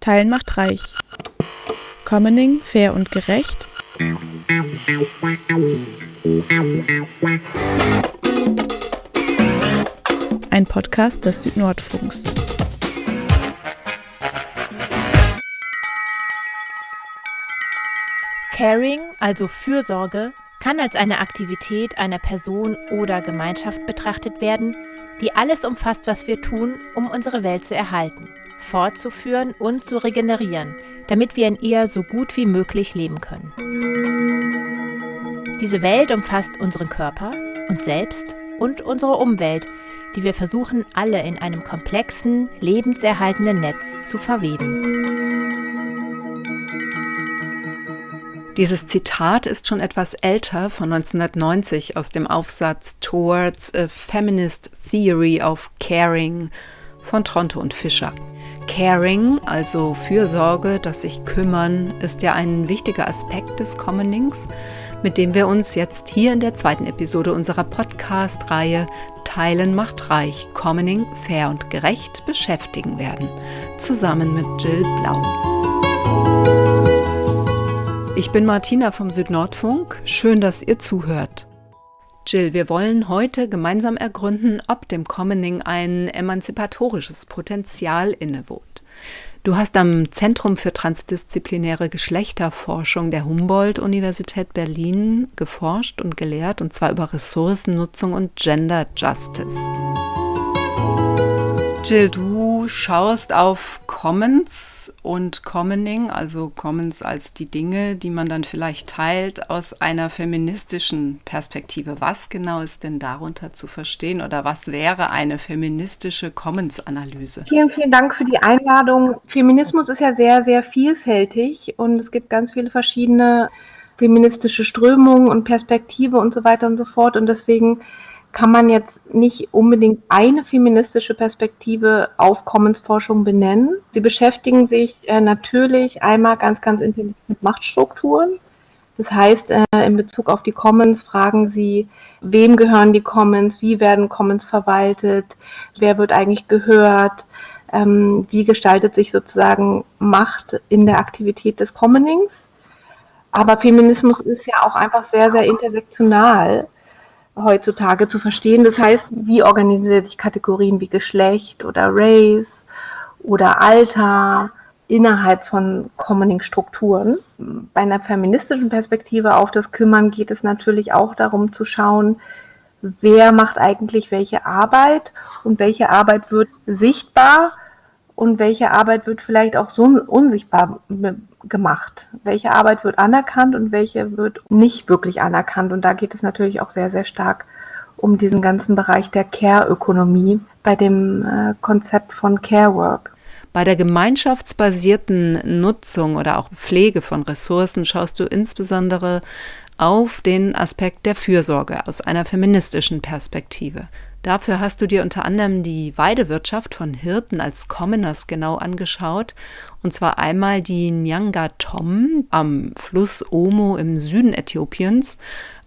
Teilen macht reich. Commoning fair und gerecht. Ein Podcast des Südnordfunks. Caring, also Fürsorge, kann als eine Aktivität einer Person oder Gemeinschaft betrachtet werden, die alles umfasst, was wir tun, um unsere Welt zu erhalten, fortzuführen und zu regenerieren, damit wir in ihr so gut wie möglich leben können. Diese Welt umfasst unseren Körper, uns selbst und unsere Umwelt, die wir versuchen alle in einem komplexen, lebenserhaltenden Netz zu verweben. Dieses Zitat ist schon etwas älter von 1990 aus dem Aufsatz Towards a Feminist Theory of Caring von Tronte und Fischer. Caring, also Fürsorge, das sich kümmern, ist ja ein wichtiger Aspekt des Commonings, mit dem wir uns jetzt hier in der zweiten Episode unserer Podcast-Reihe Teilen macht reich, Commoning fair und gerecht beschäftigen werden, zusammen mit Jill Blau. Ich bin Martina vom Südnordfunk. Schön, dass ihr zuhört. Jill, wir wollen heute gemeinsam ergründen, ob dem Commoning ein emanzipatorisches Potenzial innewohnt. Du hast am Zentrum für transdisziplinäre Geschlechterforschung der Humboldt-Universität Berlin geforscht und gelehrt, und zwar über Ressourcennutzung und Gender Justice. Jill, du schaust auf Commons und Commoning, also Commons als die Dinge, die man dann vielleicht teilt, aus einer feministischen Perspektive. Was genau ist denn darunter zu verstehen oder was wäre eine feministische Commons-Analyse? Vielen, vielen Dank für die Einladung. Feminismus ist ja sehr, sehr vielfältig und es gibt ganz viele verschiedene feministische Strömungen und Perspektive und so weiter und so fort und deswegen kann man jetzt nicht unbedingt eine feministische Perspektive auf Commons-Forschung benennen. Sie beschäftigen sich äh, natürlich einmal ganz, ganz intensiv mit Machtstrukturen. Das heißt, äh, in Bezug auf die Commons fragen sie, wem gehören die Commons, wie werden Commons verwaltet, wer wird eigentlich gehört, ähm, wie gestaltet sich sozusagen Macht in der Aktivität des Commonings. Aber Feminismus ist ja auch einfach sehr, sehr intersektional heutzutage zu verstehen. Das heißt, wie organisiert sich Kategorien wie Geschlecht oder Race oder Alter innerhalb von Commoning-Strukturen. Bei einer feministischen Perspektive auf das Kümmern geht es natürlich auch darum zu schauen, wer macht eigentlich welche Arbeit und welche Arbeit wird sichtbar und welche Arbeit wird vielleicht auch so unsichtbar gemacht? Welche Arbeit wird anerkannt und welche wird nicht wirklich anerkannt? Und da geht es natürlich auch sehr, sehr stark um diesen ganzen Bereich der Care-Ökonomie bei dem äh, Konzept von Care Work. Bei der gemeinschaftsbasierten Nutzung oder auch Pflege von Ressourcen schaust du insbesondere auf den Aspekt der Fürsorge aus einer feministischen Perspektive. Dafür hast du dir unter anderem die Weidewirtschaft von Hirten als Commoners genau angeschaut. Und zwar einmal die Nyanga Tom am Fluss Omo im Süden Äthiopiens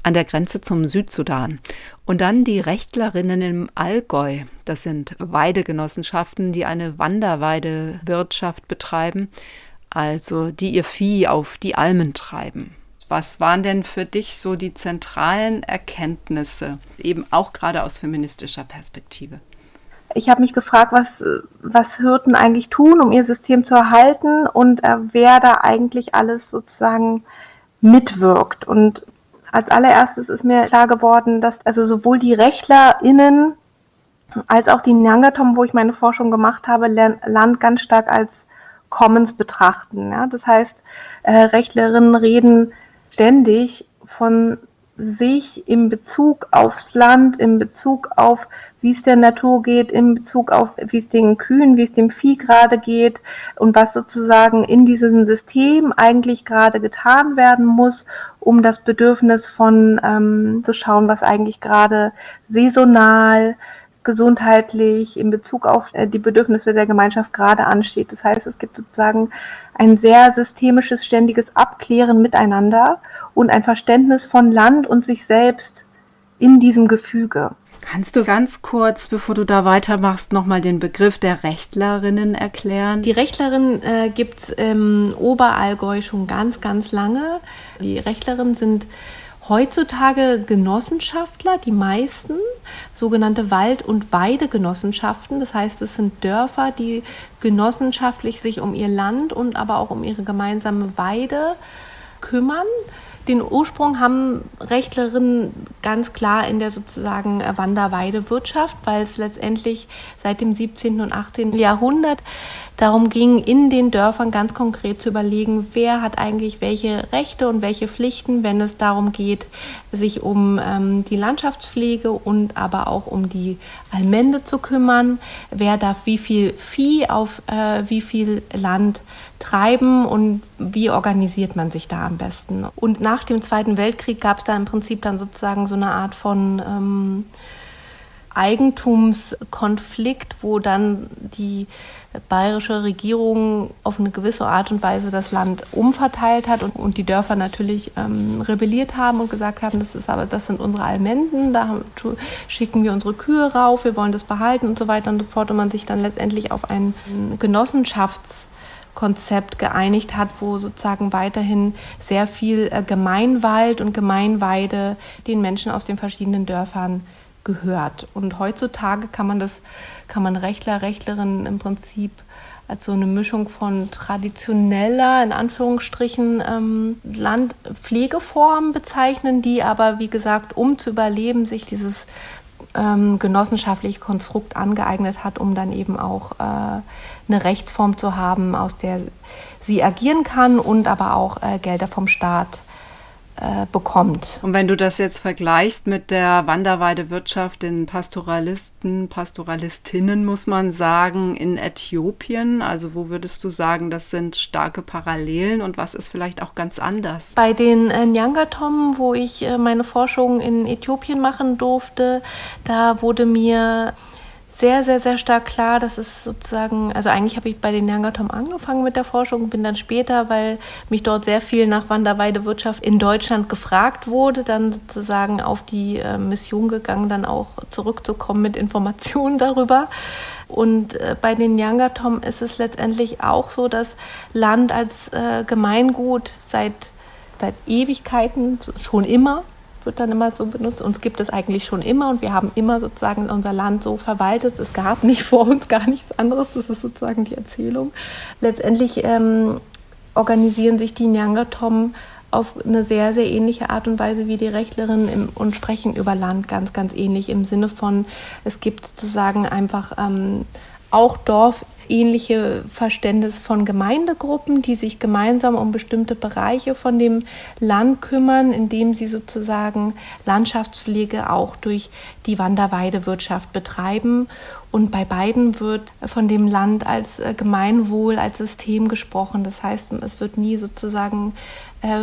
an der Grenze zum Südsudan. Und dann die Rechtlerinnen im Allgäu. Das sind Weidegenossenschaften, die eine Wanderweidewirtschaft betreiben, also die ihr Vieh auf die Almen treiben. Was waren denn für dich so die zentralen Erkenntnisse, eben auch gerade aus feministischer Perspektive? Ich habe mich gefragt, was, was Hirten eigentlich tun, um ihr System zu erhalten und äh, wer da eigentlich alles sozusagen mitwirkt. Und als allererstes ist mir klar geworden, dass also sowohl die RechtlerInnen als auch die Nyangatom, wo ich meine Forschung gemacht habe, Land ganz stark als Commons betrachten. Ja? Das heißt, äh, Rechtlerinnen reden ständig von sich in Bezug aufs Land, in Bezug auf, wie es der Natur geht, in Bezug auf, wie es den Kühen, wie es dem Vieh gerade geht und was sozusagen in diesem System eigentlich gerade getan werden muss, um das Bedürfnis von ähm, zu schauen, was eigentlich gerade saisonal, gesundheitlich in Bezug auf äh, die Bedürfnisse der Gemeinschaft gerade ansteht. Das heißt, es gibt sozusagen ein sehr systemisches, ständiges Abklären miteinander und ein Verständnis von Land und sich selbst in diesem Gefüge. Kannst du ganz kurz, bevor du da weitermachst, nochmal den Begriff der Rechtlerinnen erklären? Die Rechtlerinnen äh, gibt es im Oberallgäu schon ganz, ganz lange. Die Rechtlerinnen sind heutzutage Genossenschaftler, die meisten, sogenannte Wald- und Weidegenossenschaften. Das heißt, es sind Dörfer, die genossenschaftlich sich um ihr Land und aber auch um ihre gemeinsame Weide kümmern. Den Ursprung haben Rechtlerinnen ganz klar in der sozusagen Wanderweidewirtschaft, weil es letztendlich seit dem 17. und 18. Jahrhundert darum ging, in den Dörfern ganz konkret zu überlegen, wer hat eigentlich welche Rechte und welche Pflichten, wenn es darum geht, sich um ähm, die Landschaftspflege und aber auch um die Allmende zu kümmern, wer darf wie viel Vieh auf äh, wie viel Land treiben und wie organisiert man sich da am besten. Und nach dem Zweiten Weltkrieg gab es da im Prinzip dann sozusagen so eine Art von ähm, Eigentumskonflikt, wo dann die bayerische Regierung auf eine gewisse Art und Weise das Land umverteilt hat und, und die Dörfer natürlich ähm, rebelliert haben und gesagt haben, das ist aber das sind unsere Almenden, da schicken wir unsere Kühe rauf, wir wollen das behalten und so weiter und so fort und man sich dann letztendlich auf ein Genossenschaftskonzept geeinigt hat, wo sozusagen weiterhin sehr viel äh, Gemeinwald und Gemeinweide den Menschen aus den verschiedenen Dörfern gehört. Und heutzutage kann man das, kann man Rechtler, Rechtlerinnen im Prinzip als so eine Mischung von traditioneller, in Anführungsstrichen, ähm, Landpflegeformen bezeichnen, die aber, wie gesagt, um zu überleben, sich dieses ähm, genossenschaftliche Konstrukt angeeignet hat, um dann eben auch äh, eine Rechtsform zu haben, aus der sie agieren kann und aber auch äh, Gelder vom Staat äh, bekommt. Und wenn du das jetzt vergleichst mit der Wanderweidewirtschaft, den Pastoralisten, Pastoralistinnen, muss man sagen, in Äthiopien, also wo würdest du sagen, das sind starke Parallelen und was ist vielleicht auch ganz anders? Bei den äh, Nyangatom, wo ich äh, meine Forschung in Äthiopien machen durfte, da wurde mir sehr, sehr, sehr stark klar, dass es sozusagen, also eigentlich habe ich bei den Nyangatom angefangen mit der Forschung, bin dann später, weil mich dort sehr viel nach Wanderweidewirtschaft in Deutschland gefragt wurde, dann sozusagen auf die äh, Mission gegangen, dann auch zurückzukommen mit Informationen darüber. Und äh, bei den Nyangatom ist es letztendlich auch so, dass Land als äh, Gemeingut seit, seit Ewigkeiten, schon immer, wird dann immer so benutzt. Uns gibt es eigentlich schon immer und wir haben immer sozusagen unser Land so verwaltet. Es gab nicht vor uns gar nichts anderes. Das ist sozusagen die Erzählung. Letztendlich ähm, organisieren sich die Nyangatom auf eine sehr, sehr ähnliche Art und Weise wie die Rechtlerinnen im, und sprechen über Land ganz, ganz ähnlich im Sinne von, es gibt sozusagen einfach ähm, auch Dorf ähnliche Verständnis von Gemeindegruppen, die sich gemeinsam um bestimmte Bereiche von dem Land kümmern, indem sie sozusagen Landschaftspflege auch durch die Wanderweidewirtschaft betreiben. Und bei beiden wird von dem Land als Gemeinwohl, als System gesprochen. Das heißt, es wird nie sozusagen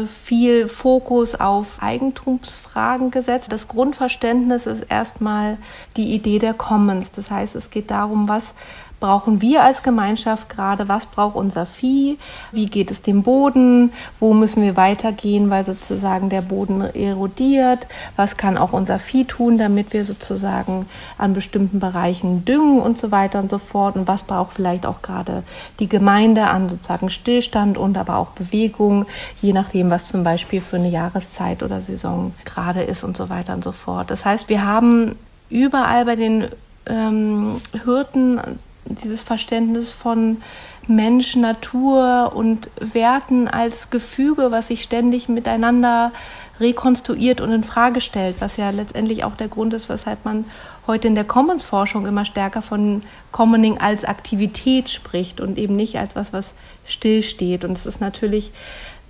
viel Fokus auf Eigentumsfragen gesetzt. Das Grundverständnis ist erstmal die Idee der Commons. Das heißt, es geht darum, was brauchen wir als Gemeinschaft gerade, was braucht unser Vieh, wie geht es dem Boden, wo müssen wir weitergehen, weil sozusagen der Boden erodiert, was kann auch unser Vieh tun, damit wir sozusagen an bestimmten Bereichen düngen und so weiter und so fort? Und was braucht vielleicht auch gerade die Gemeinde an sozusagen Stillstand und aber auch Bewegung, je nachdem, was zum Beispiel für eine Jahreszeit oder Saison gerade ist und so weiter und so fort. Das heißt, wir haben überall bei den ähm, Hirten dieses Verständnis von Mensch, Natur und Werten als Gefüge, was sich ständig miteinander rekonstruiert und in Frage stellt, was ja letztendlich auch der Grund ist, weshalb man heute in der Commons-Forschung immer stärker von Commoning als Aktivität spricht und eben nicht als was, was stillsteht. Und es ist natürlich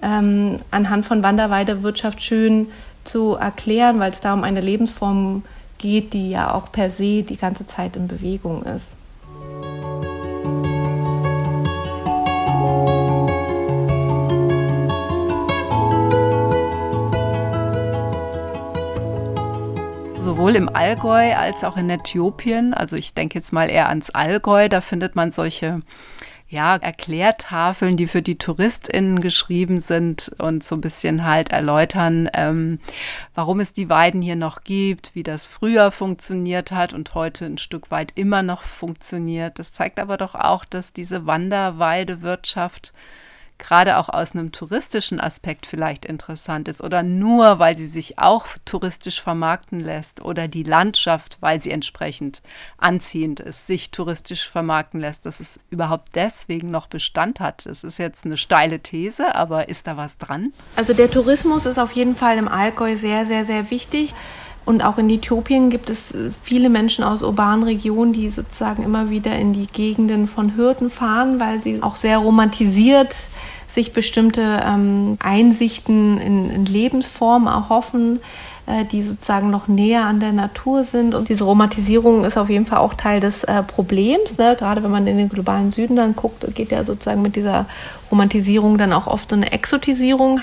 ähm, anhand von Wanderweidewirtschaft schön zu erklären, weil es da um eine Lebensform geht, die ja auch per se die ganze Zeit in Bewegung ist. Sowohl im Allgäu als auch in Äthiopien, also ich denke jetzt mal eher ans Allgäu, da findet man solche ja, Erklärtafeln, die für die TouristInnen geschrieben sind und so ein bisschen halt erläutern, ähm, warum es die Weiden hier noch gibt, wie das früher funktioniert hat und heute ein Stück weit immer noch funktioniert. Das zeigt aber doch auch, dass diese Wanderweidewirtschaft gerade auch aus einem touristischen Aspekt vielleicht interessant ist oder nur, weil sie sich auch touristisch vermarkten lässt oder die Landschaft, weil sie entsprechend anziehend ist, sich touristisch vermarkten lässt, dass es überhaupt deswegen noch Bestand hat. Das ist jetzt eine steile These, aber ist da was dran? Also der Tourismus ist auf jeden Fall im Allgäu sehr, sehr, sehr wichtig. Und auch in Äthiopien gibt es äh, viele Menschen aus urbanen Regionen, die sozusagen immer wieder in die Gegenden von Hürden fahren, weil sie auch sehr romantisiert sich bestimmte ähm, Einsichten in, in Lebensformen erhoffen, äh, die sozusagen noch näher an der Natur sind. Und diese Romantisierung ist auf jeden Fall auch Teil des äh, Problems. Ne? Gerade wenn man in den globalen Süden dann guckt, geht ja sozusagen mit dieser Romantisierung dann auch oft so eine Exotisierung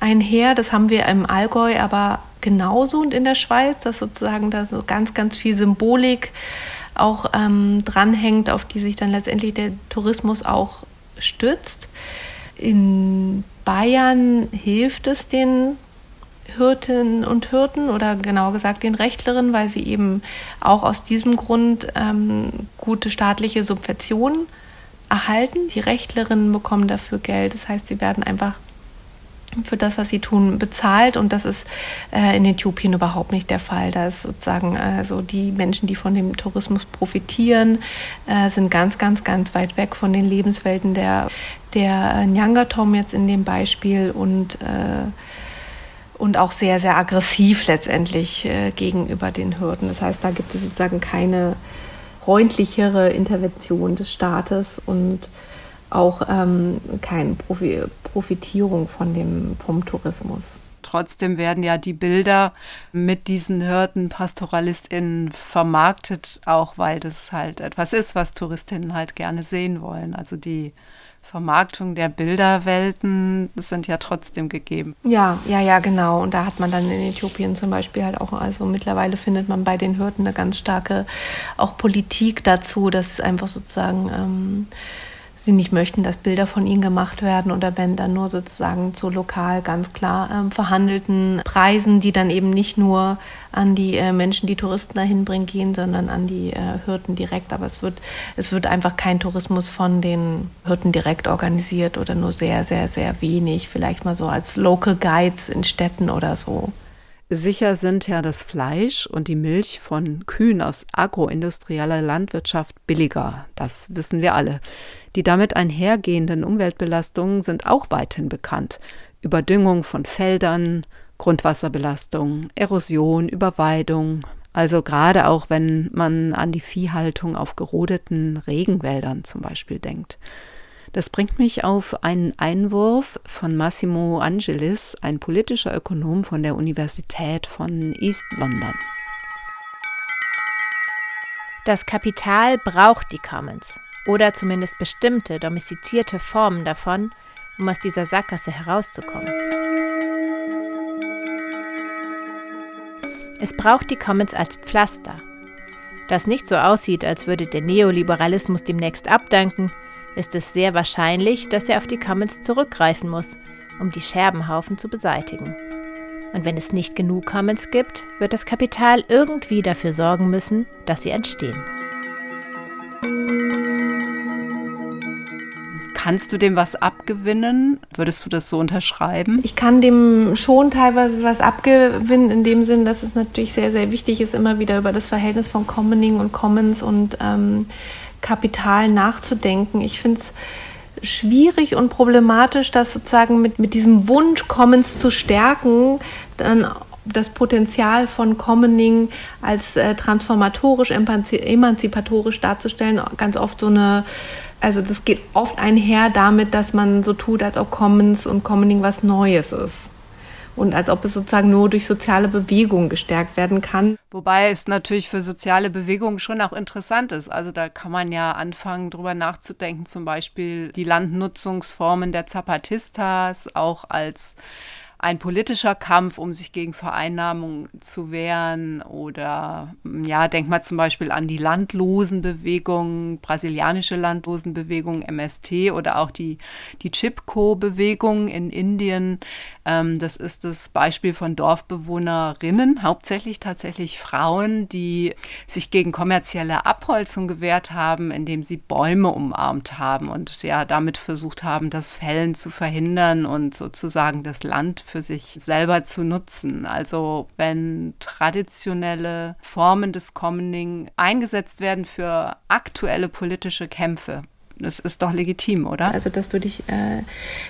einher. Das haben wir im Allgäu aber genauso und in der Schweiz, dass sozusagen da so ganz, ganz viel Symbolik auch ähm, dranhängt, auf die sich dann letztendlich der Tourismus auch stützt. In Bayern hilft es den Hirten und Hirten oder genauer gesagt den Rechtlerinnen, weil sie eben auch aus diesem Grund ähm, gute staatliche Subventionen erhalten. Die Rechtlerinnen bekommen dafür Geld. Das heißt, sie werden einfach für das, was sie tun, bezahlt. Und das ist äh, in Äthiopien überhaupt nicht der Fall. Da ist sozusagen also die Menschen, die von dem Tourismus profitieren, äh, sind ganz, ganz, ganz weit weg von den Lebenswelten der, der Nyangatom jetzt in dem Beispiel und äh, und auch sehr, sehr aggressiv letztendlich äh, gegenüber den Hürden. Das heißt, da gibt es sozusagen keine freundlichere Intervention des Staates und auch ähm, keine Profi Profitierung von dem, vom Tourismus. Trotzdem werden ja die Bilder mit diesen Hirten, PastoralistInnen vermarktet, auch weil das halt etwas ist, was Touristinnen halt gerne sehen wollen. Also die Vermarktung der Bilderwelten sind ja trotzdem gegeben. Ja, ja, ja, genau. Und da hat man dann in Äthiopien zum Beispiel halt auch, also mittlerweile findet man bei den Hirten eine ganz starke auch Politik dazu, dass einfach sozusagen ähm, sie nicht möchten, dass Bilder von ihnen gemacht werden oder wenn dann nur sozusagen zu lokal ganz klar ähm, verhandelten Preisen, die dann eben nicht nur an die äh, Menschen, die Touristen dahin bringen, gehen, sondern an die äh, Hirten direkt. Aber es wird, es wird einfach kein Tourismus von den Hirten direkt organisiert oder nur sehr, sehr, sehr wenig, vielleicht mal so als Local Guides in Städten oder so. Sicher sind ja das Fleisch und die Milch von Kühen aus agroindustrieller Landwirtschaft billiger. Das wissen wir alle. Die damit einhergehenden Umweltbelastungen sind auch weithin bekannt. Überdüngung von Feldern, Grundwasserbelastung, Erosion, Überweidung. Also gerade auch wenn man an die Viehhaltung auf gerodeten Regenwäldern zum Beispiel denkt. Das bringt mich auf einen Einwurf von Massimo Angelis, ein politischer Ökonom von der Universität von East London. Das Kapital braucht die Commons oder zumindest bestimmte domestizierte Formen davon, um aus dieser Sackgasse herauszukommen. Es braucht die Commons als Pflaster, das nicht so aussieht, als würde der Neoliberalismus demnächst abdanken, ist es sehr wahrscheinlich, dass er auf die Commons zurückgreifen muss, um die Scherbenhaufen zu beseitigen. Und wenn es nicht genug Commons gibt, wird das Kapital irgendwie dafür sorgen müssen, dass sie entstehen. Kannst du dem was abgewinnen? Würdest du das so unterschreiben? Ich kann dem schon teilweise was abgewinnen, in dem Sinn, dass es natürlich sehr, sehr wichtig ist, immer wieder über das Verhältnis von Commoning und Commons und ähm, Kapital nachzudenken. Ich finde es schwierig und problematisch, das sozusagen mit, mit diesem Wunsch, Commons zu stärken, dann das Potenzial von Commoning als äh, transformatorisch, emanzipatorisch darzustellen, ganz oft so eine, also das geht oft einher damit, dass man so tut, als ob Commons und Commoning was Neues ist und als ob es sozusagen nur durch soziale Bewegungen gestärkt werden kann. Wobei es natürlich für soziale Bewegungen schon auch interessant ist. Also da kann man ja anfangen, drüber nachzudenken, zum Beispiel die Landnutzungsformen der Zapatistas auch als ein politischer Kampf, um sich gegen Vereinnahmung zu wehren. Oder ja, denk mal zum Beispiel an die Landlosenbewegung, brasilianische Landlosenbewegung, MST oder auch die, die Chipko-Bewegung in Indien. Ähm, das ist das Beispiel von Dorfbewohnerinnen, hauptsächlich tatsächlich Frauen, die sich gegen kommerzielle Abholzung gewehrt haben, indem sie Bäume umarmt haben und ja, damit versucht haben, das Fällen zu verhindern und sozusagen das Land für sich selber zu nutzen. Also wenn traditionelle Formen des Commoning eingesetzt werden für aktuelle politische Kämpfe, das ist doch legitim, oder? Also das würde ich äh,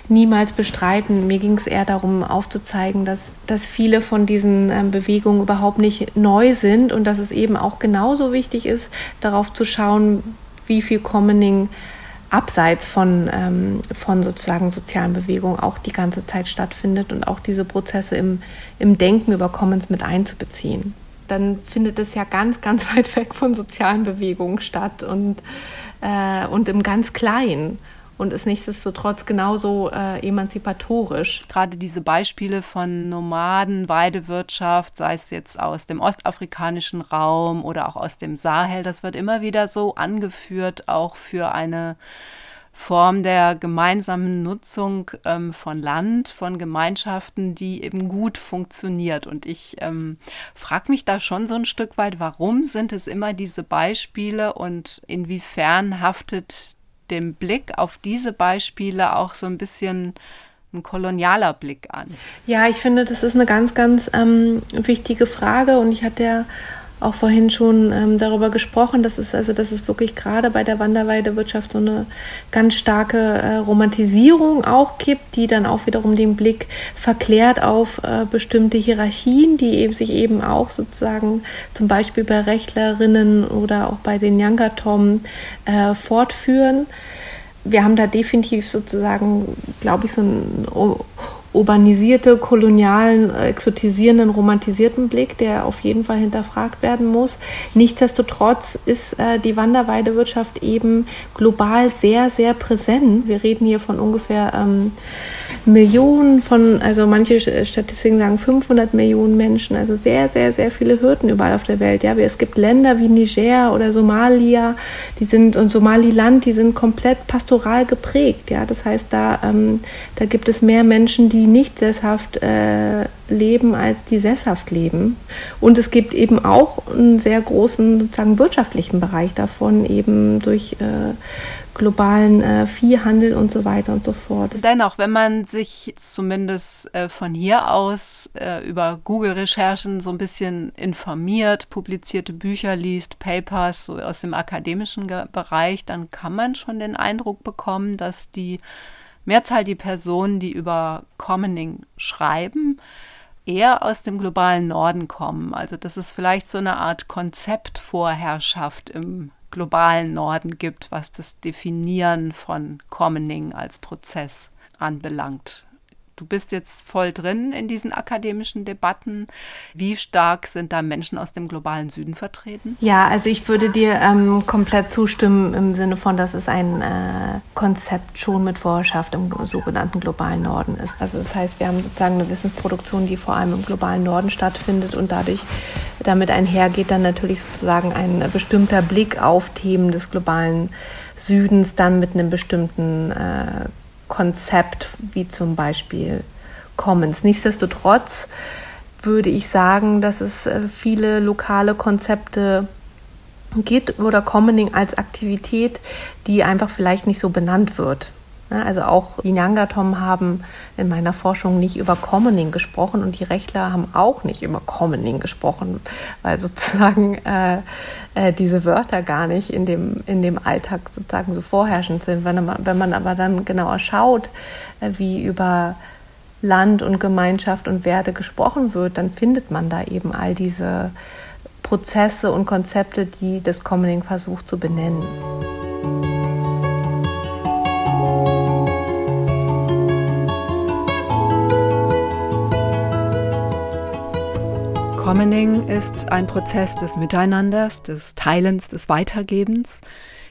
niemals bestreiten. Mir ging es eher darum, aufzuzeigen, dass, dass viele von diesen ähm, Bewegungen überhaupt nicht neu sind und dass es eben auch genauso wichtig ist, darauf zu schauen, wie viel Commoning abseits von, ähm, von sozusagen sozialen Bewegungen auch die ganze Zeit stattfindet und auch diese Prozesse im, im Denken über Commons mit einzubeziehen. Dann findet es ja ganz, ganz weit weg von sozialen Bewegungen statt und, äh, und im ganz Kleinen und ist nichtsdestotrotz genauso äh, emanzipatorisch. Gerade diese Beispiele von Nomaden, Weidewirtschaft, sei es jetzt aus dem ostafrikanischen Raum oder auch aus dem Sahel, das wird immer wieder so angeführt, auch für eine Form der gemeinsamen Nutzung ähm, von Land, von Gemeinschaften, die eben gut funktioniert. Und ich ähm, frage mich da schon so ein Stück weit, warum sind es immer diese Beispiele und inwiefern haftet dem Blick auf diese Beispiele auch so ein bisschen ein kolonialer Blick an? Ja, ich finde, das ist eine ganz, ganz ähm, wichtige Frage und ich hatte ja auch vorhin schon ähm, darüber gesprochen, dass es also, dass es wirklich gerade bei der Wanderweidewirtschaft so eine ganz starke äh, Romantisierung auch gibt, die dann auch wiederum den Blick verklärt auf äh, bestimmte Hierarchien, die eben sich eben auch sozusagen zum Beispiel bei Rechtlerinnen oder auch bei den Yangatom äh, fortführen. Wir haben da definitiv sozusagen, glaube ich, so ein urbanisierte, kolonialen, exotisierenden, romantisierten Blick, der auf jeden Fall hinterfragt werden muss. Nichtsdestotrotz ist äh, die Wanderweidewirtschaft eben global sehr, sehr präsent. Wir reden hier von ungefähr ähm, Millionen von, also manche Statistiken sagen 500 Millionen Menschen, also sehr, sehr, sehr viele Hürden überall auf der Welt. Ja, es gibt Länder wie Niger oder Somalia, die sind und Somaliland, die sind komplett pastoral geprägt. Ja, das heißt, da, ähm, da gibt es mehr Menschen, die nicht sesshaft äh, leben, als die sesshaft leben. Und es gibt eben auch einen sehr großen sozusagen wirtschaftlichen Bereich davon, eben durch äh, globalen äh, Viehhandel und so weiter und so fort. Dennoch, wenn man sich zumindest äh, von hier aus äh, über Google-Recherchen so ein bisschen informiert, publizierte Bücher liest, Papers so aus dem akademischen Ge Bereich, dann kann man schon den Eindruck bekommen, dass die Mehrzahl die Personen, die über Commoning schreiben, eher aus dem globalen Norden kommen. Also dass es vielleicht so eine Art Konzeptvorherrschaft im globalen Norden gibt, was das Definieren von Commoning als Prozess anbelangt. Du bist jetzt voll drin in diesen akademischen Debatten. Wie stark sind da Menschen aus dem globalen Süden vertreten? Ja, also ich würde dir ähm, komplett zustimmen im Sinne von, dass es ein äh, Konzept schon mit Vorherrschaft im sogenannten globalen Norden ist. Also das heißt, wir haben sozusagen eine Wissensproduktion, die vor allem im globalen Norden stattfindet und dadurch damit einhergeht dann natürlich sozusagen ein bestimmter Blick auf Themen des globalen Südens dann mit einem bestimmten äh, Konzept wie zum Beispiel Commons. Nichtsdestotrotz würde ich sagen, dass es äh, viele lokale Konzepte gibt oder Commoning als Aktivität, die einfach vielleicht nicht so benannt wird. Also auch die Nyangatom haben in meiner Forschung nicht über Commoning gesprochen und die Rechtler haben auch nicht über Commoning gesprochen, weil sozusagen äh, äh, diese Wörter gar nicht in dem, in dem Alltag sozusagen so vorherrschend sind. Wenn man, wenn man aber dann genauer schaut, äh, wie über Land und Gemeinschaft und Werte gesprochen wird, dann findet man da eben all diese Prozesse und Konzepte, die das Commoning versucht zu benennen. Commoning ist ein Prozess des Miteinanders, des Teilens, des Weitergebens.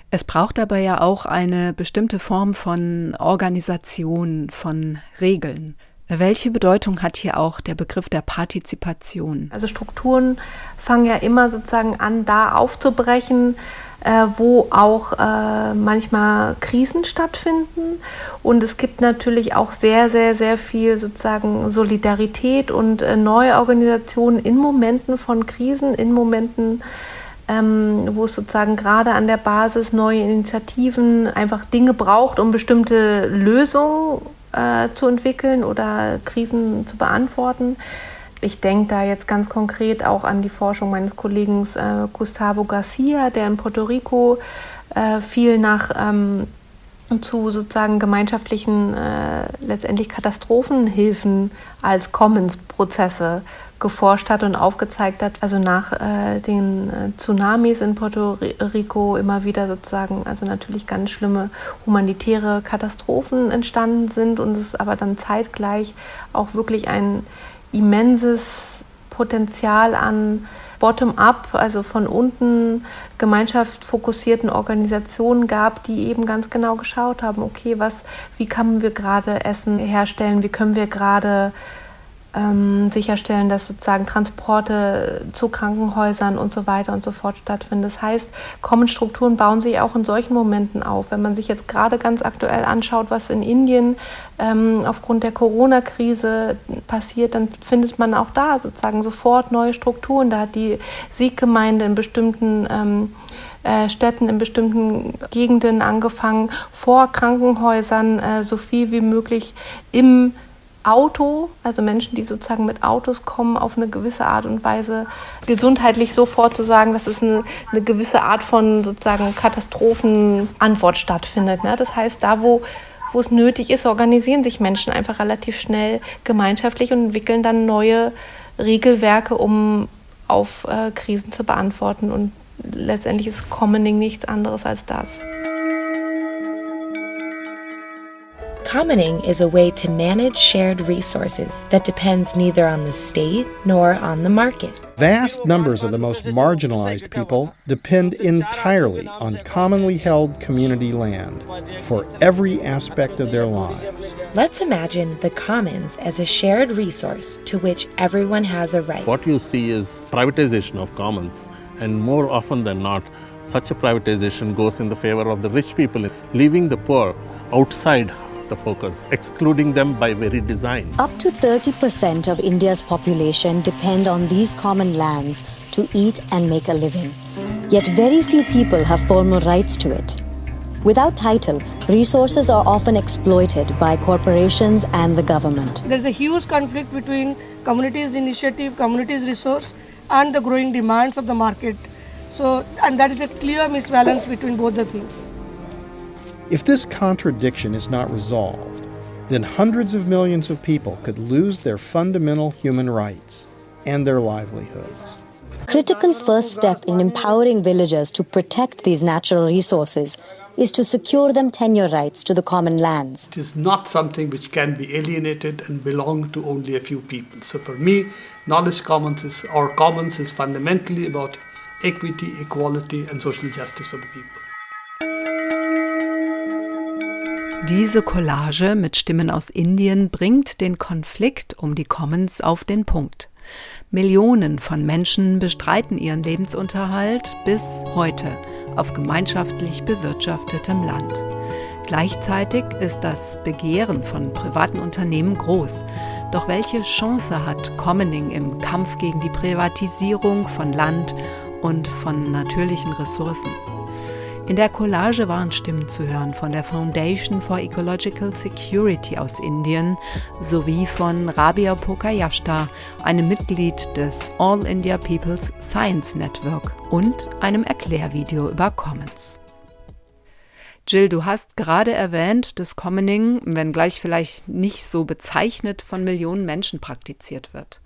Es braucht dabei ja auch eine bestimmte Form von Organisation, von Regeln. Welche Bedeutung hat hier auch der Begriff der Partizipation? Also Strukturen fangen ja immer sozusagen an, da aufzubrechen, äh, wo auch äh, manchmal Krisen stattfinden. Und es gibt natürlich auch sehr, sehr, sehr viel sozusagen Solidarität und äh, Neuorganisation in Momenten von Krisen, in Momenten, ähm, wo es sozusagen gerade an der Basis neue Initiativen einfach Dinge braucht, um bestimmte Lösungen äh, zu entwickeln oder Krisen zu beantworten. Ich denke da jetzt ganz konkret auch an die Forschung meines Kollegen äh, Gustavo Garcia, der in Puerto Rico äh, viel nach ähm, zu sozusagen gemeinschaftlichen äh, letztendlich Katastrophenhilfen als Commons-Prozesse geforscht hat und aufgezeigt hat, also nach äh, den äh, Tsunamis in Puerto Rico immer wieder sozusagen, also natürlich ganz schlimme humanitäre Katastrophen entstanden sind und es aber dann zeitgleich auch wirklich ein immenses Potenzial an Bottom-up, also von unten gemeinschaftsfokussierten Organisationen gab, die eben ganz genau geschaut haben, okay, was, wie können wir gerade Essen herstellen, wie können wir gerade ähm, sicherstellen, dass sozusagen Transporte zu Krankenhäusern und so weiter und so fort stattfinden. Das heißt, Common-Strukturen bauen sich auch in solchen Momenten auf. Wenn man sich jetzt gerade ganz aktuell anschaut, was in Indien ähm, aufgrund der Corona-Krise passiert, dann findet man auch da sozusagen sofort neue Strukturen. Da hat die Sieggemeinde in bestimmten ähm, äh, Städten in bestimmten Gegenden angefangen, vor Krankenhäusern äh, so viel wie möglich im Auto, also Menschen, die sozusagen mit Autos kommen, auf eine gewisse Art und Weise gesundheitlich so vorzusagen, dass es eine, eine gewisse Art von sozusagen Katastrophenantwort stattfindet. Ne? Das heißt, da wo wo es nötig ist, organisieren sich Menschen einfach relativ schnell gemeinschaftlich und entwickeln dann neue Regelwerke, um auf äh, Krisen zu beantworten. Und letztendlich ist Commoning nichts anderes als das. Commoning is a way to manage shared resources that depends neither on the state nor on the market. Vast numbers of the most marginalized people depend entirely on commonly held community land for every aspect of their lives. Let's imagine the commons as a shared resource to which everyone has a right. What you see is privatization of commons, and more often than not, such a privatization goes in the favor of the rich people, leaving the poor outside the focus, excluding them by very design. Up to 30% of India's population depend on these common lands to eat and make a living. Yet very few people have formal rights to it. Without title, resources are often exploited by corporations and the government. There's a huge conflict between communities' initiative, communities' resource, and the growing demands of the market. So, and that is a clear misbalance between both the things. If this contradiction is not resolved, then hundreds of millions of people could lose their fundamental human rights and their livelihoods. Critical first step in empowering villagers to protect these natural resources is to secure them tenure rights to the common lands. It is not something which can be alienated and belong to only a few people. So for me, knowledge commons is, or commons is fundamentally about equity, equality and social justice for the people. Diese Collage mit Stimmen aus Indien bringt den Konflikt um die Commons auf den Punkt. Millionen von Menschen bestreiten ihren Lebensunterhalt bis heute auf gemeinschaftlich bewirtschaftetem Land. Gleichzeitig ist das Begehren von privaten Unternehmen groß. Doch welche Chance hat Commoning im Kampf gegen die Privatisierung von Land und von natürlichen Ressourcen? In der Collage waren Stimmen zu hören von der Foundation for Ecological Security aus Indien sowie von Rabia Pokayashta, einem Mitglied des All India People's Science Network und einem Erklärvideo über Commons. Jill, du hast gerade erwähnt, dass Commoning, wenngleich vielleicht nicht so bezeichnet, von Millionen Menschen praktiziert wird.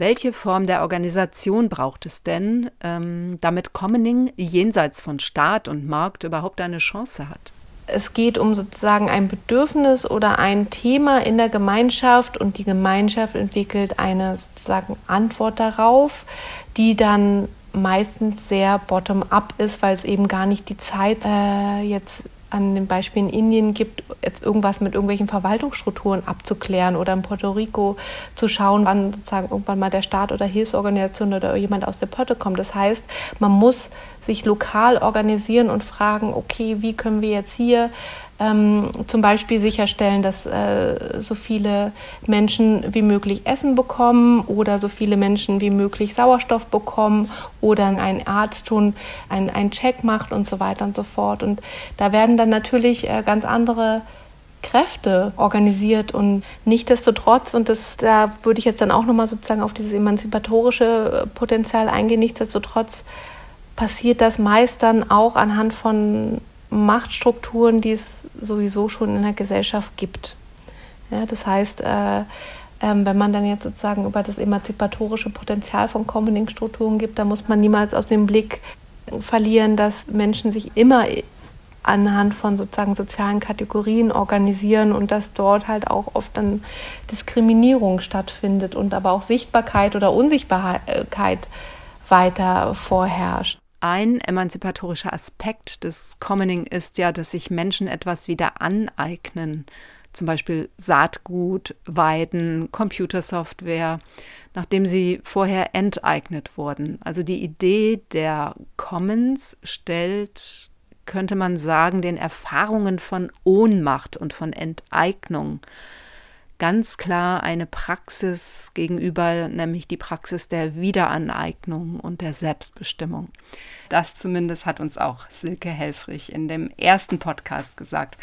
Welche Form der Organisation braucht es denn, ähm, damit Commoning jenseits von Staat und Markt überhaupt eine Chance hat? Es geht um sozusagen ein Bedürfnis oder ein Thema in der Gemeinschaft und die Gemeinschaft entwickelt eine sozusagen Antwort darauf, die dann meistens sehr bottom-up ist, weil es eben gar nicht die Zeit äh, jetzt an dem Beispiel in Indien gibt, jetzt irgendwas mit irgendwelchen Verwaltungsstrukturen abzuklären oder in Puerto Rico zu schauen, wann sozusagen irgendwann mal der Staat oder Hilfsorganisation oder jemand aus der Pötte kommt. Das heißt, man muss sich lokal organisieren und fragen, okay, wie können wir jetzt hier ähm, zum Beispiel sicherstellen, dass äh, so viele Menschen wie möglich Essen bekommen oder so viele Menschen wie möglich Sauerstoff bekommen oder ein Arzt schon einen Check macht und so weiter und so fort. Und da werden dann natürlich äh, ganz andere Kräfte organisiert und nichtdestotrotz, und das, da würde ich jetzt dann auch nochmal sozusagen auf dieses emanzipatorische äh, Potenzial eingehen, nichtsdestotrotz passiert das meist dann auch anhand von Machtstrukturen, die es sowieso schon in der Gesellschaft gibt. Ja, das heißt, äh, äh, wenn man dann jetzt sozusagen über das emanzipatorische Potenzial von Commoning-Strukturen gibt, da muss man niemals aus dem Blick verlieren, dass Menschen sich immer anhand von sozusagen sozialen Kategorien organisieren und dass dort halt auch oft dann Diskriminierung stattfindet und aber auch Sichtbarkeit oder Unsichtbarkeit weiter vorherrscht. Ein emanzipatorischer Aspekt des Commoning ist ja, dass sich Menschen etwas wieder aneignen. Zum Beispiel Saatgut, Weiden, Computersoftware, nachdem sie vorher enteignet wurden. Also die Idee der Commons stellt, könnte man sagen, den Erfahrungen von Ohnmacht und von Enteignung ganz klar eine Praxis gegenüber, nämlich die Praxis der Wiederaneignung und der Selbstbestimmung. Das zumindest hat uns auch Silke Helfrich in dem ersten Podcast gesagt.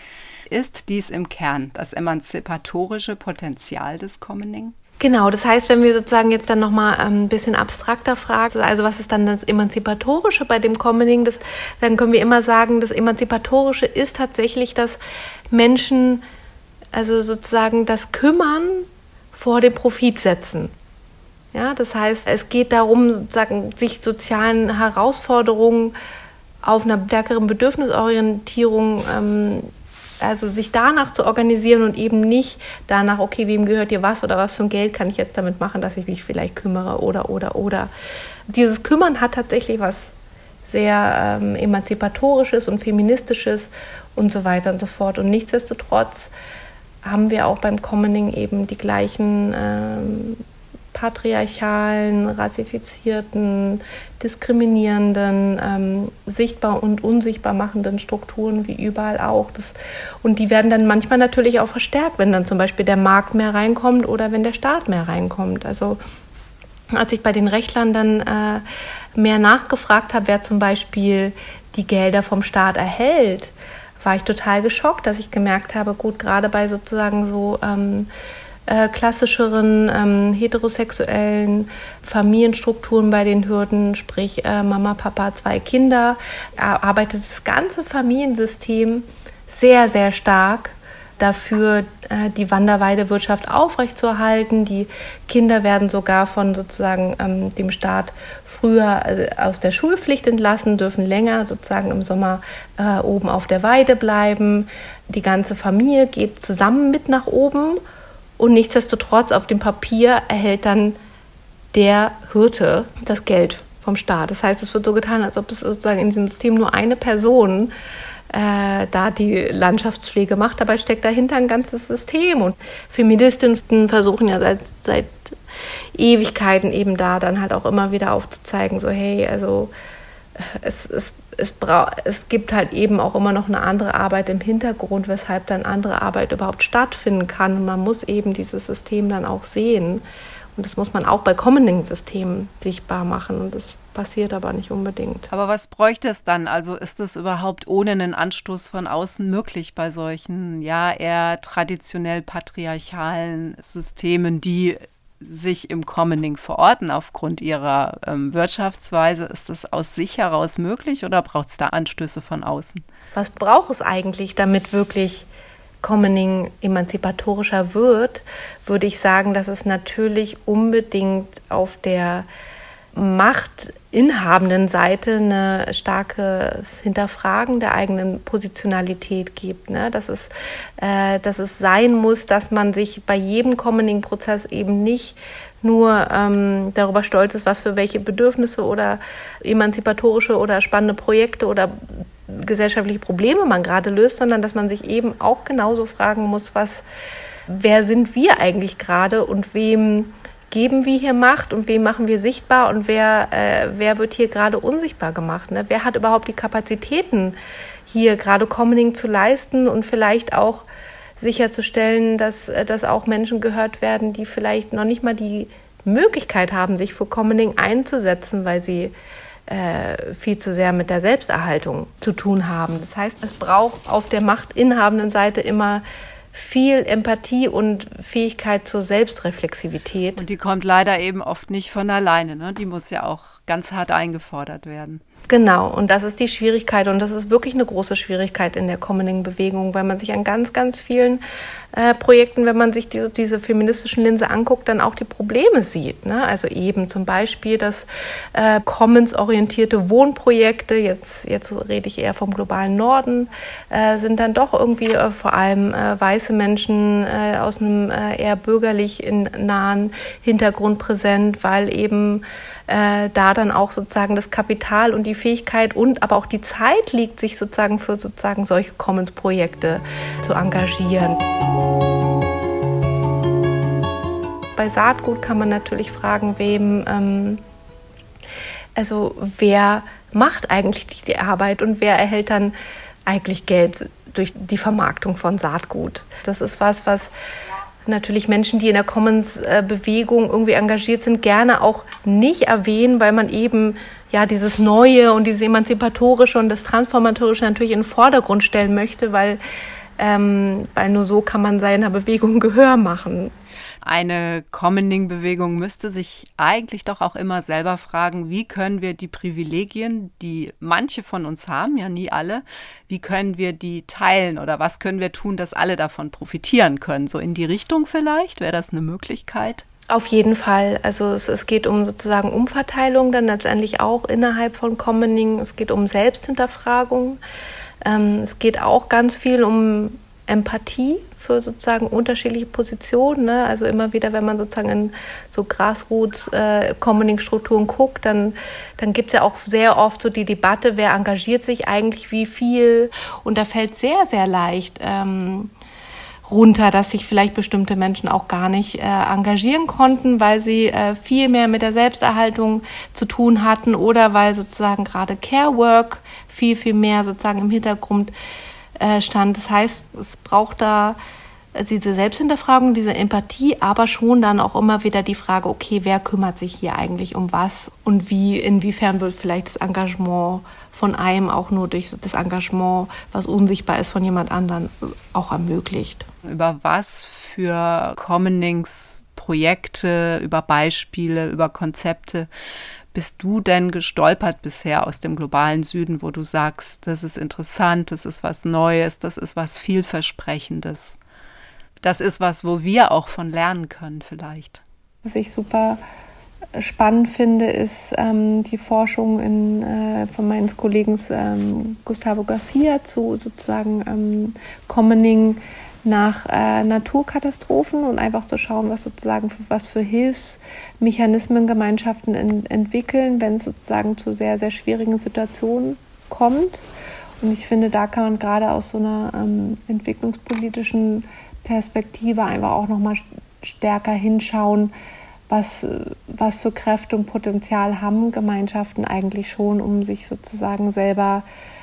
Ist dies im Kern das emanzipatorische Potenzial des Commoning? Genau, das heißt, wenn wir sozusagen jetzt dann nochmal ähm, ein bisschen abstrakter fragen, also was ist dann das Emanzipatorische bei dem Commoning, das, dann können wir immer sagen, das Emanzipatorische ist tatsächlich, dass Menschen also sozusagen das Kümmern vor dem Profit setzen. Ja, das heißt, es geht darum, sozusagen, sich sozialen Herausforderungen auf einer stärkeren Bedürfnisorientierung, ähm, also sich danach zu organisieren und eben nicht danach, okay, wem gehört dir was oder was für ein Geld kann ich jetzt damit machen, dass ich mich vielleicht kümmere oder, oder, oder. Dieses Kümmern hat tatsächlich was sehr ähm, emanzipatorisches und feministisches und so weiter und so fort. Und nichtsdestotrotz haben wir auch beim Commoning eben die gleichen ähm, patriarchalen, rassifizierten, diskriminierenden, ähm, sichtbar und unsichtbar machenden Strukturen wie überall auch. Das, und die werden dann manchmal natürlich auch verstärkt, wenn dann zum Beispiel der Markt mehr reinkommt oder wenn der Staat mehr reinkommt. Also als ich bei den Rechtlern dann äh, mehr nachgefragt habe, wer zum Beispiel die Gelder vom Staat erhält, war ich total geschockt, dass ich gemerkt habe, gut, gerade bei sozusagen so ähm, äh, klassischeren ähm, heterosexuellen Familienstrukturen bei den Hürden, sprich äh, Mama, Papa, zwei Kinder, arbeitet das ganze Familiensystem sehr, sehr stark dafür, äh, die Wanderweidewirtschaft aufrechtzuerhalten. Die Kinder werden sogar von sozusagen ähm, dem Staat früher äh, aus der Schulpflicht entlassen, dürfen länger sozusagen im Sommer äh, oben auf der Weide bleiben. Die ganze Familie geht zusammen mit nach oben und nichtsdestotrotz auf dem Papier erhält dann der Hirte das Geld vom Staat. Das heißt, es wird so getan, als ob es sozusagen in diesem System nur eine Person äh, da die Landschaftspflege macht. Dabei steckt dahinter ein ganzes System. Und Feministinnen versuchen ja seit, seit Ewigkeiten eben da dann halt auch immer wieder aufzuzeigen, so hey, also es, es, es, es gibt halt eben auch immer noch eine andere Arbeit im Hintergrund, weshalb dann andere Arbeit überhaupt stattfinden kann. Und man muss eben dieses System dann auch sehen. Und das muss man auch bei kommenden Systemen sichtbar machen. Und das passiert aber nicht unbedingt. Aber was bräuchte es dann? Also ist es überhaupt ohne einen Anstoß von außen möglich bei solchen, ja, eher traditionell patriarchalen Systemen, die sich im Commoning verorten aufgrund ihrer ähm, Wirtschaftsweise? Ist das aus sich heraus möglich oder braucht es da Anstöße von außen? Was braucht es eigentlich, damit wirklich Commoning emanzipatorischer wird? Würde ich sagen, dass es natürlich unbedingt auf der machtinhabenden Seite ein starkes Hinterfragen der eigenen Positionalität gibt. Ne? Dass, es, äh, dass es sein muss, dass man sich bei jedem Commoning-Prozess eben nicht nur ähm, darüber stolz ist, was für welche Bedürfnisse oder emanzipatorische oder spannende Projekte oder gesellschaftliche Probleme man gerade löst, sondern dass man sich eben auch genauso fragen muss, was, wer sind wir eigentlich gerade und wem geben wir hier Macht und wem machen wir sichtbar und wer, äh, wer wird hier gerade unsichtbar gemacht? Ne? Wer hat überhaupt die Kapazitäten, hier gerade Commoning zu leisten und vielleicht auch sicherzustellen, dass, äh, dass auch Menschen gehört werden, die vielleicht noch nicht mal die Möglichkeit haben, sich für Commoning einzusetzen, weil sie äh, viel zu sehr mit der Selbsterhaltung zu tun haben. Das heißt, es braucht auf der machtinhabenden Seite immer viel Empathie und Fähigkeit zur Selbstreflexivität. Und die kommt leider eben oft nicht von alleine. Ne? Die muss ja auch ganz hart eingefordert werden. Genau, und das ist die Schwierigkeit und das ist wirklich eine große Schwierigkeit in der Commoning-Bewegung, weil man sich an ganz, ganz vielen äh, Projekten, wenn man sich diese, diese feministischen Linse anguckt, dann auch die Probleme sieht. Ne? Also eben zum Beispiel, dass äh, Commons-orientierte Wohnprojekte, jetzt, jetzt rede ich eher vom globalen Norden, äh, sind dann doch irgendwie äh, vor allem äh, weiße Menschen äh, aus einem eher bürgerlich in nahen Hintergrund präsent, weil eben äh, da dann auch sozusagen das Kapital und die Fähigkeit und aber auch die Zeit liegt, sich sozusagen für sozusagen solche Commons-Projekte zu engagieren. Bei Saatgut kann man natürlich fragen, wem, ähm, also wer macht eigentlich die Arbeit und wer erhält dann eigentlich Geld durch die Vermarktung von Saatgut. Das ist was, was natürlich Menschen, die in der Commons-Bewegung irgendwie engagiert sind, gerne auch nicht erwähnen, weil man eben ja dieses Neue und dieses Emanzipatorische und das Transformatorische natürlich in den Vordergrund stellen möchte, weil, ähm, weil nur so kann man seiner Bewegung Gehör machen. Eine Commoning-Bewegung müsste sich eigentlich doch auch immer selber fragen, wie können wir die Privilegien, die manche von uns haben, ja nie alle, wie können wir die teilen oder was können wir tun, dass alle davon profitieren können? So in die Richtung vielleicht, wäre das eine Möglichkeit? Auf jeden Fall. Also es, es, geht um sozusagen Umverteilung, dann letztendlich auch innerhalb von Commoning. Es geht um Selbsthinterfragung. Ähm, es geht auch ganz viel um Empathie für sozusagen unterschiedliche Positionen. Ne? Also immer wieder, wenn man sozusagen in so Grassroots-Commoning-Strukturen äh, guckt, dann, dann gibt es ja auch sehr oft so die Debatte, wer engagiert sich eigentlich wie viel. Und da fällt sehr, sehr leicht. Ähm, runter, dass sich vielleicht bestimmte Menschen auch gar nicht äh, engagieren konnten, weil sie äh, viel mehr mit der Selbsterhaltung zu tun hatten oder weil sozusagen gerade Care Work viel, viel mehr sozusagen im Hintergrund äh, stand. Das heißt, es braucht da diese Selbsthinterfragung, diese Empathie, aber schon dann auch immer wieder die Frage, okay, wer kümmert sich hier eigentlich um was und wie, inwiefern wird vielleicht das Engagement von einem auch nur durch das Engagement, was unsichtbar ist, von jemand anderen auch ermöglicht. Über was für Commonings, Projekte, über Beispiele, über Konzepte bist du denn gestolpert bisher aus dem globalen Süden, wo du sagst, das ist interessant, das ist was Neues, das ist was vielversprechendes? Das ist was, wo wir auch von lernen können vielleicht. Was ich super spannend finde, ist ähm, die Forschung in, äh, von meines Kollegen ähm, Gustavo Garcia zu sozusagen ähm, Commoning nach äh, Naturkatastrophen und einfach zu schauen, was sozusagen für, was für Hilfsmechanismen Gemeinschaften in, entwickeln, wenn es sozusagen zu sehr, sehr schwierigen Situationen kommt. Und ich finde, da kann man gerade aus so einer ähm, entwicklungspolitischen Perspektive einfach auch nochmal stärker hinschauen, was, was für Kräfte und Potenzial haben Gemeinschaften eigentlich schon, um sich sozusagen selber äh,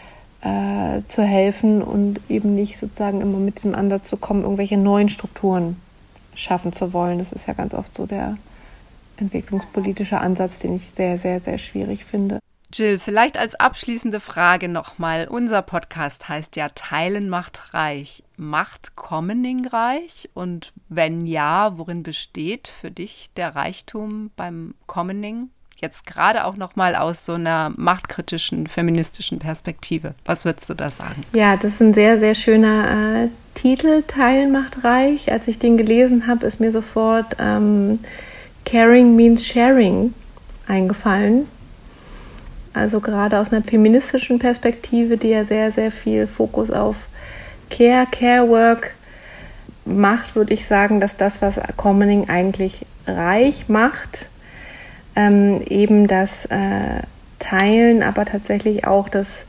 äh, zu helfen und eben nicht sozusagen immer mit diesem Ansatz zu kommen, irgendwelche neuen Strukturen schaffen zu wollen. Das ist ja ganz oft so der entwicklungspolitische Ansatz, den ich sehr, sehr, sehr schwierig finde. Jill, vielleicht als abschließende Frage nochmal. Unser Podcast heißt ja Teilen macht reich. Macht Commoning reich? Und wenn ja, worin besteht für dich der Reichtum beim Commoning? Jetzt gerade auch noch mal aus so einer machtkritischen feministischen Perspektive. Was würdest du da sagen? Ja, das ist ein sehr sehr schöner äh, Titel, Teilen macht reich. Als ich den gelesen habe, ist mir sofort ähm, Caring means Sharing eingefallen. Also gerade aus einer feministischen Perspektive, die ja sehr sehr viel Fokus auf Care, Care Work macht, würde ich sagen, dass das, was Commoning eigentlich reich macht, ähm, eben das äh, Teilen, aber tatsächlich auch das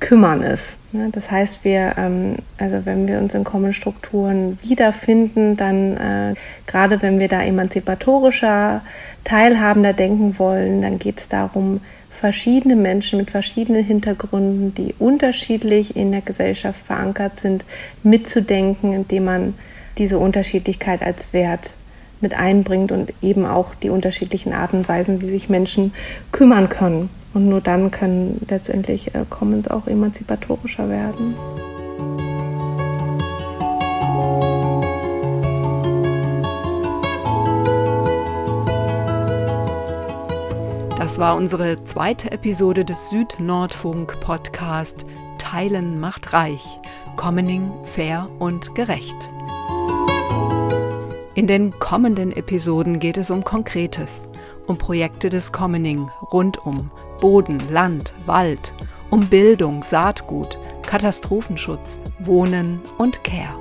Kümmern ist. Ne? Das heißt, wir, ähm, also wenn wir uns in Common-Strukturen wiederfinden, dann äh, gerade wenn wir da emanzipatorischer, teilhabender denken wollen, dann geht es darum, verschiedene Menschen mit verschiedenen Hintergründen, die unterschiedlich in der Gesellschaft verankert sind, mitzudenken, indem man diese Unterschiedlichkeit als Wert mit einbringt und eben auch die unterschiedlichen Arten und Weisen, wie sich Menschen kümmern können. Und nur dann können letztendlich äh, Commons auch emanzipatorischer werden. Das war unsere zweite Episode des Süd-Nordfunk-Podcast Teilen macht reich. Commoning fair und gerecht. In den kommenden Episoden geht es um Konkretes, um Projekte des Commoning rund um Boden, Land, Wald, um Bildung, Saatgut, Katastrophenschutz, Wohnen und Care.